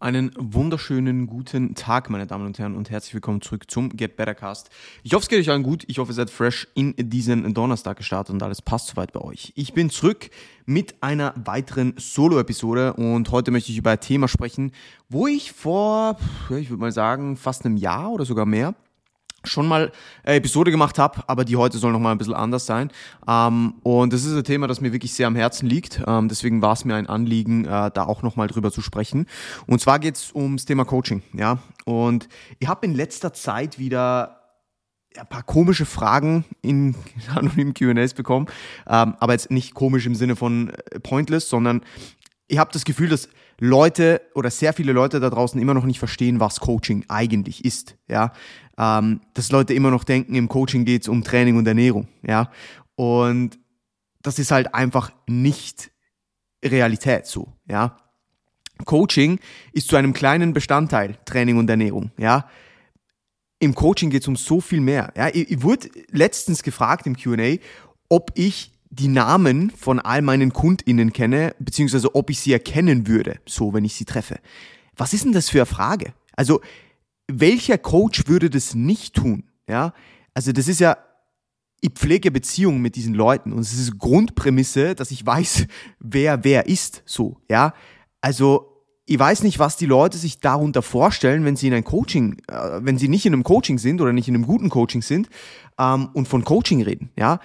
Einen wunderschönen guten Tag, meine Damen und Herren, und herzlich willkommen zurück zum Get Better Cast. Ich hoffe, es geht euch allen gut. Ich hoffe, ihr seid fresh in diesen Donnerstag gestartet und alles passt soweit bei euch. Ich bin zurück mit einer weiteren Solo-Episode und heute möchte ich über ein Thema sprechen, wo ich vor, ich würde mal sagen, fast einem Jahr oder sogar mehr schon mal eine Episode gemacht habe, aber die heute soll noch mal ein bisschen anders sein. Ähm, und das ist ein Thema, das mir wirklich sehr am Herzen liegt. Ähm, deswegen war es mir ein Anliegen, äh, da auch noch mal drüber zu sprechen. Und zwar geht es ums Thema Coaching. Ja, und ich habe in letzter Zeit wieder ein paar komische Fragen in anonymen Q&As bekommen, ähm, aber jetzt nicht komisch im Sinne von äh, pointless, sondern ich habe das Gefühl, dass Leute oder sehr viele Leute da draußen immer noch nicht verstehen, was Coaching eigentlich ist. Ja, ähm, dass Leute immer noch denken, im Coaching geht es um Training und Ernährung. Ja, und das ist halt einfach nicht Realität so. Ja, Coaching ist zu einem kleinen Bestandteil Training und Ernährung. Ja, im Coaching geht es um so viel mehr. Ja, ich, ich wurde letztens gefragt im Q&A, ob ich die Namen von all meinen KundInnen kenne, beziehungsweise ob ich sie erkennen würde, so wenn ich sie treffe. Was ist denn das für eine Frage? Also, welcher Coach würde das nicht tun? Ja, also das ist ja, ich pflege Beziehungen mit diesen Leuten und es ist Grundprämisse, dass ich weiß, wer wer ist, so, ja. Also, ich weiß nicht, was die Leute sich darunter vorstellen, wenn sie in ein Coaching, äh, wenn sie nicht in einem Coaching sind oder nicht in einem guten Coaching sind ähm, und von Coaching reden, ja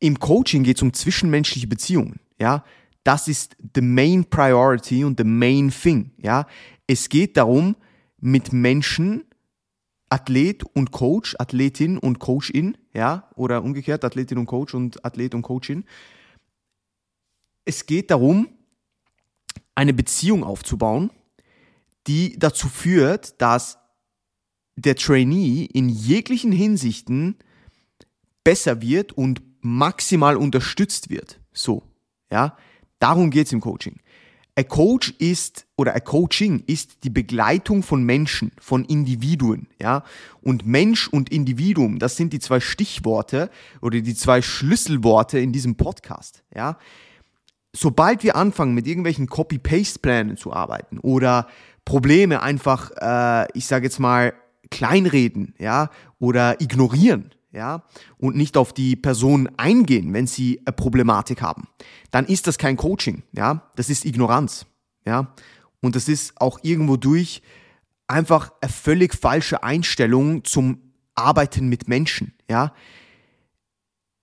im Coaching geht es um zwischenmenschliche Beziehungen, ja. Das ist the main priority und the main thing, ja. Es geht darum, mit Menschen, Athlet und Coach, Athletin und Coachin, ja, oder umgekehrt, Athletin und Coach und Athlet und Coachin. Es geht darum, eine Beziehung aufzubauen, die dazu führt, dass der Trainee in jeglichen Hinsichten besser wird und maximal unterstützt wird. So, ja, darum geht's im Coaching. Ein Coach ist oder ein Coaching ist die Begleitung von Menschen, von Individuen, ja. Und Mensch und Individuum, das sind die zwei Stichworte oder die zwei Schlüsselworte in diesem Podcast, ja. Sobald wir anfangen, mit irgendwelchen Copy-Paste-Plänen zu arbeiten oder Probleme einfach, äh, ich sage jetzt mal, kleinreden, ja, oder ignorieren, ja, und nicht auf die Person eingehen, wenn sie eine Problematik haben, dann ist das kein Coaching, ja, das ist Ignoranz, ja, und das ist auch irgendwo durch einfach eine völlig falsche Einstellung zum Arbeiten mit Menschen, ja.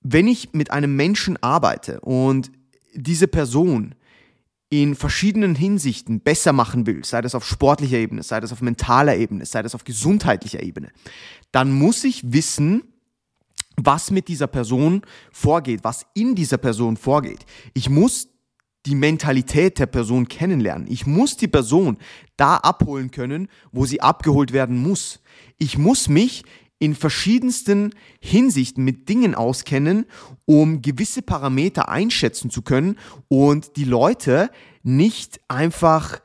Wenn ich mit einem Menschen arbeite und diese Person in verschiedenen Hinsichten besser machen will, sei das auf sportlicher Ebene, sei das auf mentaler Ebene, sei das auf gesundheitlicher Ebene, dann muss ich wissen, was mit dieser Person vorgeht, was in dieser Person vorgeht. Ich muss die Mentalität der Person kennenlernen. Ich muss die Person da abholen können, wo sie abgeholt werden muss. Ich muss mich in verschiedensten Hinsichten mit Dingen auskennen, um gewisse Parameter einschätzen zu können und die Leute nicht einfach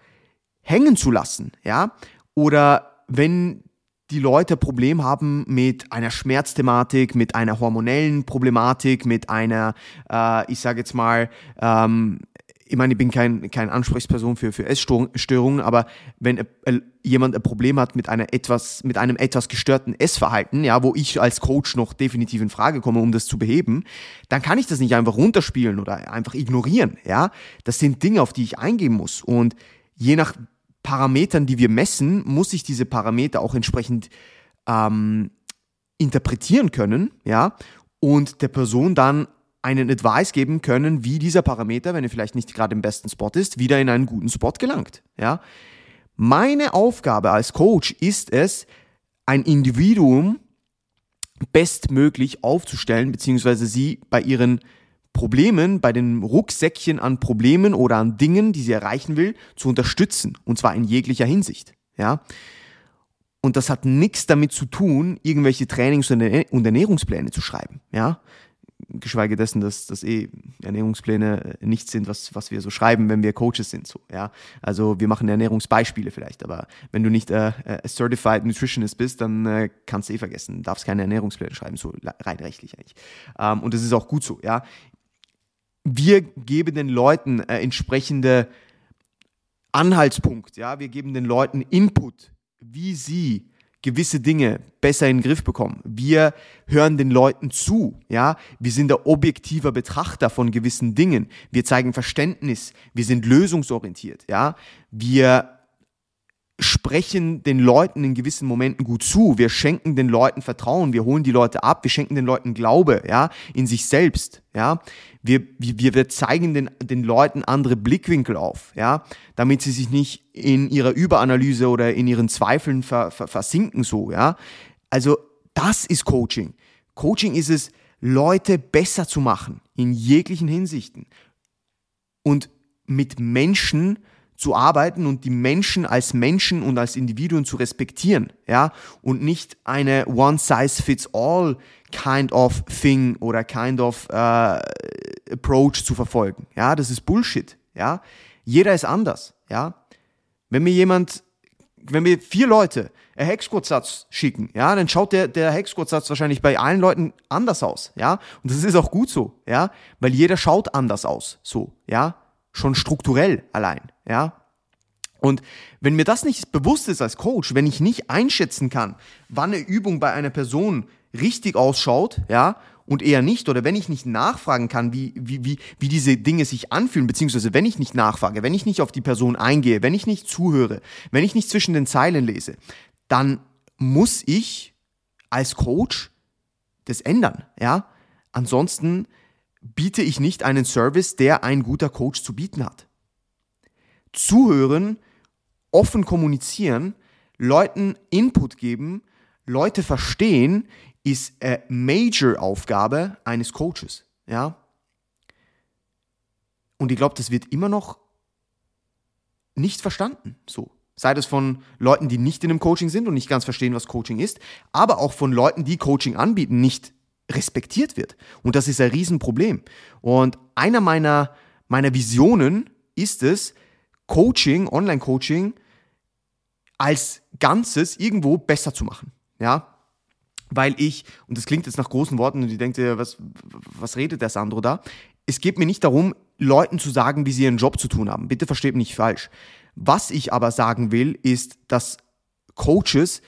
hängen zu lassen, ja? Oder wenn die Leute Problem haben mit einer Schmerzthematik, mit einer hormonellen Problematik, mit einer, äh, ich sage jetzt mal, ähm, ich meine, ich bin kein, kein Ansprechperson für, für Essstörungen, aber wenn jemand ein Problem hat mit einer etwas, mit einem etwas gestörten Essverhalten, ja, wo ich als Coach noch definitiv in Frage komme, um das zu beheben, dann kann ich das nicht einfach runterspielen oder einfach ignorieren, ja. Das sind Dinge, auf die ich eingehen muss und je nach Parametern, die wir messen, muss ich diese Parameter auch entsprechend ähm, interpretieren können, ja, und der Person dann einen Advice geben können, wie dieser Parameter, wenn er vielleicht nicht gerade im besten Spot ist, wieder in einen guten Spot gelangt, ja. Meine Aufgabe als Coach ist es, ein Individuum bestmöglich aufzustellen, beziehungsweise sie bei ihren Problemen, bei den Rucksäckchen an Problemen oder an Dingen, die sie erreichen will, zu unterstützen. Und zwar in jeglicher Hinsicht. Ja. Und das hat nichts damit zu tun, irgendwelche Trainings- und Ernährungspläne zu schreiben. Ja. Geschweige dessen, dass, dass eh Ernährungspläne nichts sind, was, was wir so schreiben, wenn wir Coaches sind. So, ja? Also wir machen Ernährungsbeispiele vielleicht, aber wenn du nicht äh, äh, Certified Nutritionist bist, dann äh, kannst du eh vergessen, du darfst keine Ernährungspläne schreiben, so rein rechtlich eigentlich. Ähm, und das ist auch gut so. Ja? Wir geben den Leuten äh, entsprechende Anhaltspunkt, ja, wir geben den Leuten Input, wie sie gewisse Dinge besser in den Griff bekommen. Wir hören den Leuten zu, ja. Wir sind der objektiver Betrachter von gewissen Dingen. Wir zeigen Verständnis. Wir sind lösungsorientiert, ja. Wir sprechen den Leuten in gewissen Momenten gut zu. Wir schenken den Leuten Vertrauen. Wir holen die Leute ab. Wir schenken den Leuten Glaube, ja, in sich selbst, ja. Wir, wir, wir zeigen den, den Leuten andere Blickwinkel auf, ja, damit sie sich nicht in ihrer Überanalyse oder in ihren Zweifeln ver, ver, versinken, so, ja. Also, das ist Coaching. Coaching ist es, Leute besser zu machen, in jeglichen Hinsichten. Und mit Menschen zu arbeiten und die Menschen als Menschen und als Individuen zu respektieren, ja, und nicht eine one size fits all kind of thing oder kind of uh, approach zu verfolgen. Ja, das ist Bullshit, ja. Jeder ist anders, ja. Wenn mir jemand, wenn mir vier Leute einen Hexquote-Satz schicken, ja, dann schaut der, der Hexquote-Satz wahrscheinlich bei allen Leuten anders aus, ja. Und das ist auch gut so, ja, weil jeder schaut anders aus, so, ja schon strukturell allein, ja. Und wenn mir das nicht bewusst ist als Coach, wenn ich nicht einschätzen kann, wann eine Übung bei einer Person richtig ausschaut, ja, und eher nicht, oder wenn ich nicht nachfragen kann, wie, wie, wie, wie diese Dinge sich anfühlen, beziehungsweise wenn ich nicht nachfrage, wenn ich nicht auf die Person eingehe, wenn ich nicht zuhöre, wenn ich nicht zwischen den Zeilen lese, dann muss ich als Coach das ändern, ja. Ansonsten biete ich nicht einen Service, der ein guter Coach zu bieten hat. Zuhören, offen kommunizieren, Leuten Input geben, Leute verstehen, ist eine Major-Aufgabe eines Coaches. Ja? Und ich glaube, das wird immer noch nicht verstanden. So. Sei das von Leuten, die nicht in einem Coaching sind und nicht ganz verstehen, was Coaching ist, aber auch von Leuten, die Coaching anbieten, nicht respektiert wird. Und das ist ein Riesenproblem. Und einer meiner, meiner Visionen ist es, Coaching, Online-Coaching als Ganzes irgendwo besser zu machen. Ja, weil ich, und das klingt jetzt nach großen Worten und ich denke, was, was redet der Sandro da? Es geht mir nicht darum, Leuten zu sagen, wie sie ihren Job zu tun haben. Bitte versteht mich nicht falsch. Was ich aber sagen will, ist, dass Coaches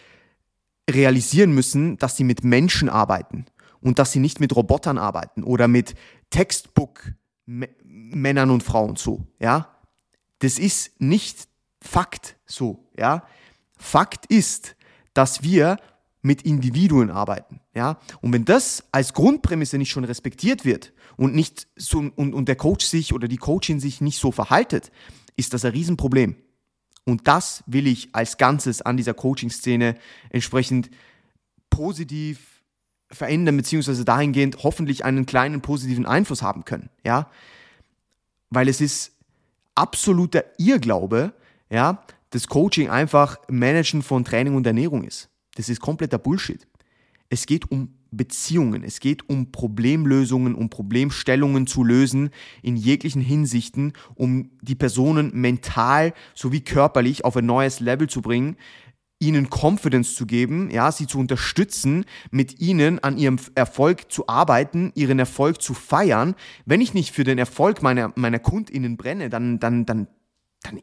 realisieren müssen, dass sie mit Menschen arbeiten und dass sie nicht mit Robotern arbeiten oder mit Textbook-Männern und Frauen so, ja. Das ist nicht Fakt so, ja. Fakt ist, dass wir mit Individuen arbeiten, ja. Und wenn das als Grundprämisse nicht schon respektiert wird und nicht so, und, und der Coach sich oder die Coachin sich nicht so verhaltet, ist das ein Riesenproblem. Und das will ich als Ganzes an dieser Coaching-Szene entsprechend positiv verändern, beziehungsweise dahingehend hoffentlich einen kleinen positiven Einfluss haben können, ja. Weil es ist absoluter Irrglaube, ja, dass Coaching einfach Managen von Training und Ernährung ist. Das ist kompletter Bullshit. Es geht um Beziehungen, es geht um Problemlösungen, um Problemstellungen zu lösen in jeglichen Hinsichten, um die Personen mental sowie körperlich auf ein neues Level zu bringen, ihnen Confidence zu geben, ja, sie zu unterstützen, mit ihnen an ihrem Erfolg zu arbeiten, ihren Erfolg zu feiern. Wenn ich nicht für den Erfolg meiner, meiner KundInnen brenne, dann, dann, dann, dann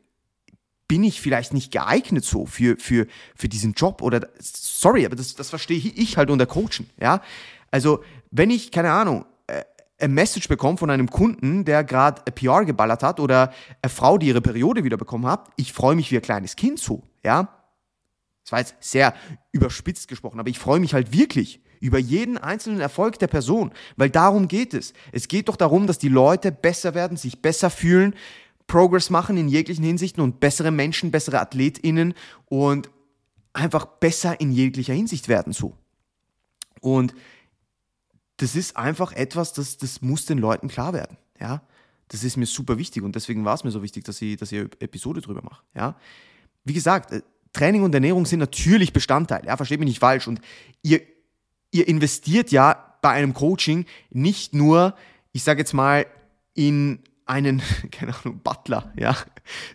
bin ich vielleicht nicht geeignet so für, für, für diesen Job oder, sorry, aber das, das verstehe ich halt unter Coachen, ja. Also, wenn ich, keine Ahnung, äh, ein Message bekomme von einem Kunden, der gerade PR geballert hat oder eine Frau, die ihre Periode wieder bekommen hat, ich freue mich wie ein kleines Kind so, ja das war jetzt sehr überspitzt gesprochen, aber ich freue mich halt wirklich über jeden einzelnen Erfolg der Person, weil darum geht es. Es geht doch darum, dass die Leute besser werden, sich besser fühlen, Progress machen in jeglichen Hinsichten und bessere Menschen, bessere AthletInnen und einfach besser in jeglicher Hinsicht werden so. Und das ist einfach etwas, das, das muss den Leuten klar werden. Ja? Das ist mir super wichtig und deswegen war es mir so wichtig, dass ich, dass ich Episode drüber mache. Ja? Wie gesagt, äh, Training und Ernährung sind natürlich Bestandteil, ja, versteht mich nicht falsch. Und ihr, ihr investiert ja bei einem Coaching nicht nur, ich sage jetzt mal, in einen, keine Ahnung, Butler, ja,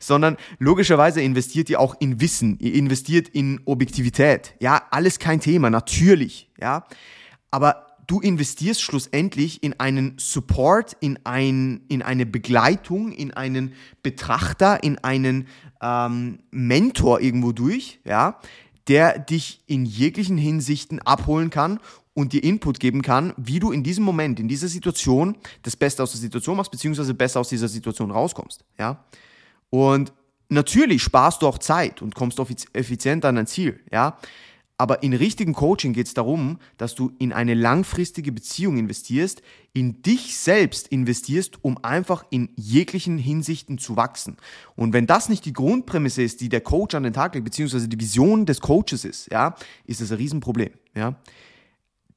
sondern logischerweise investiert ihr auch in Wissen, ihr investiert in Objektivität, ja, alles kein Thema, natürlich, ja, aber du investierst schlussendlich in einen Support, in, ein, in eine Begleitung, in einen Betrachter, in einen ähm, Mentor irgendwo durch, ja, der dich in jeglichen Hinsichten abholen kann und dir Input geben kann, wie du in diesem Moment, in dieser Situation das Beste aus der Situation machst, beziehungsweise besser aus dieser Situation rauskommst, ja. Und natürlich sparst du auch Zeit und kommst effizient an dein Ziel, ja. Aber in richtigen Coaching geht es darum, dass du in eine langfristige Beziehung investierst, in dich selbst investierst, um einfach in jeglichen Hinsichten zu wachsen. Und wenn das nicht die Grundprämisse ist, die der Coach an den Tag legt, beziehungsweise die Vision des Coaches ist, ja, ist das ein Riesenproblem. Ja.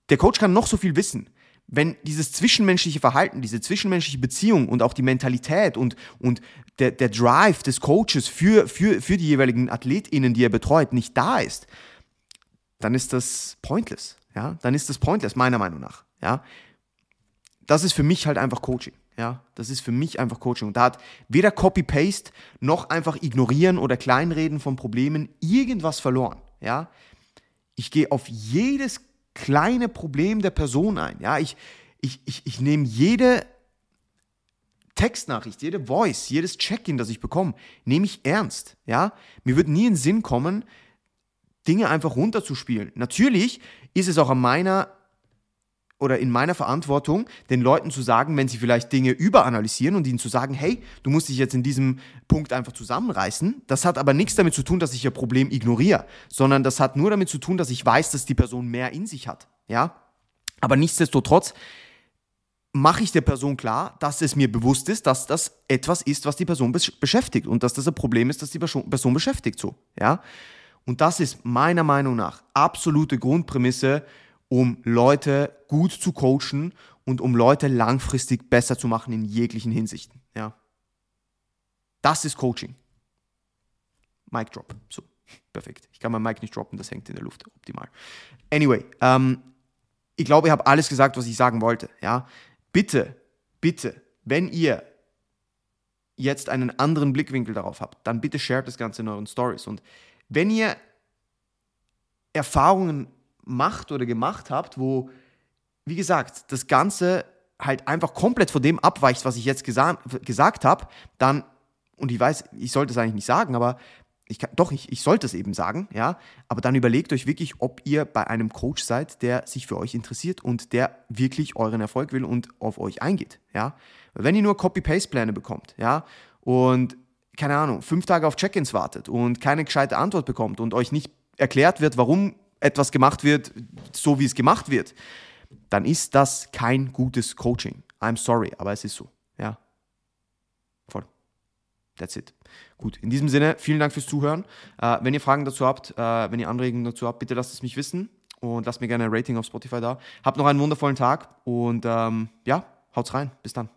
Der Coach kann noch so viel wissen. Wenn dieses zwischenmenschliche Verhalten, diese zwischenmenschliche Beziehung und auch die Mentalität und, und der, der Drive des Coaches für, für, für die jeweiligen AthletInnen, die er betreut, nicht da ist, dann ist das pointless. Ja, dann ist das pointless, meiner Meinung nach. Ja, das ist für mich halt einfach Coaching. Ja, das ist für mich einfach Coaching. Und da hat weder Copy-Paste noch einfach ignorieren oder kleinreden von Problemen irgendwas verloren. Ja, ich gehe auf jedes kleine Problem der Person ein. Ja, ich, ich, ich, ich nehme jede Textnachricht, jede Voice, jedes Check-in, das ich bekomme, nehme ich ernst. Ja, mir wird nie in den Sinn kommen, Dinge einfach runterzuspielen. Natürlich ist es auch an meiner oder in meiner Verantwortung, den Leuten zu sagen, wenn sie vielleicht Dinge überanalysieren und ihnen zu sagen, hey, du musst dich jetzt in diesem Punkt einfach zusammenreißen. Das hat aber nichts damit zu tun, dass ich ihr Problem ignoriere, sondern das hat nur damit zu tun, dass ich weiß, dass die Person mehr in sich hat. Ja? Aber nichtsdestotrotz mache ich der Person klar, dass es mir bewusst ist, dass das etwas ist, was die Person beschäftigt und dass das ein Problem ist, das die Person beschäftigt so. Ja? Und das ist meiner Meinung nach absolute Grundprämisse, um Leute gut zu coachen und um Leute langfristig besser zu machen in jeglichen Hinsichten. Ja. Das ist Coaching. Mic drop. So, perfekt. Ich kann mein Mic nicht droppen, das hängt in der Luft. Optimal. Anyway, ähm, ich glaube, ich habe alles gesagt, was ich sagen wollte. Ja. Bitte, bitte, wenn ihr jetzt einen anderen Blickwinkel darauf habt, dann bitte shared das Ganze in euren Stories. Und wenn ihr Erfahrungen macht oder gemacht habt, wo, wie gesagt, das Ganze halt einfach komplett von dem abweicht, was ich jetzt gesa gesagt habe, dann, und ich weiß, ich sollte es eigentlich nicht sagen, aber ich kann, doch, ich, ich sollte es eben sagen, ja, aber dann überlegt euch wirklich, ob ihr bei einem Coach seid, der sich für euch interessiert und der wirklich euren Erfolg will und auf euch eingeht, ja. Wenn ihr nur Copy-Paste-Pläne bekommt, ja, und keine Ahnung, fünf Tage auf Check-ins wartet und keine gescheite Antwort bekommt und euch nicht erklärt wird, warum etwas gemacht wird, so wie es gemacht wird, dann ist das kein gutes Coaching. I'm sorry, aber es ist so. Ja. Voll. That's it. Gut, in diesem Sinne, vielen Dank fürs Zuhören. Äh, wenn ihr Fragen dazu habt, äh, wenn ihr Anregungen dazu habt, bitte lasst es mich wissen und lasst mir gerne ein Rating auf Spotify da. Habt noch einen wundervollen Tag und ähm, ja, haut's rein. Bis dann.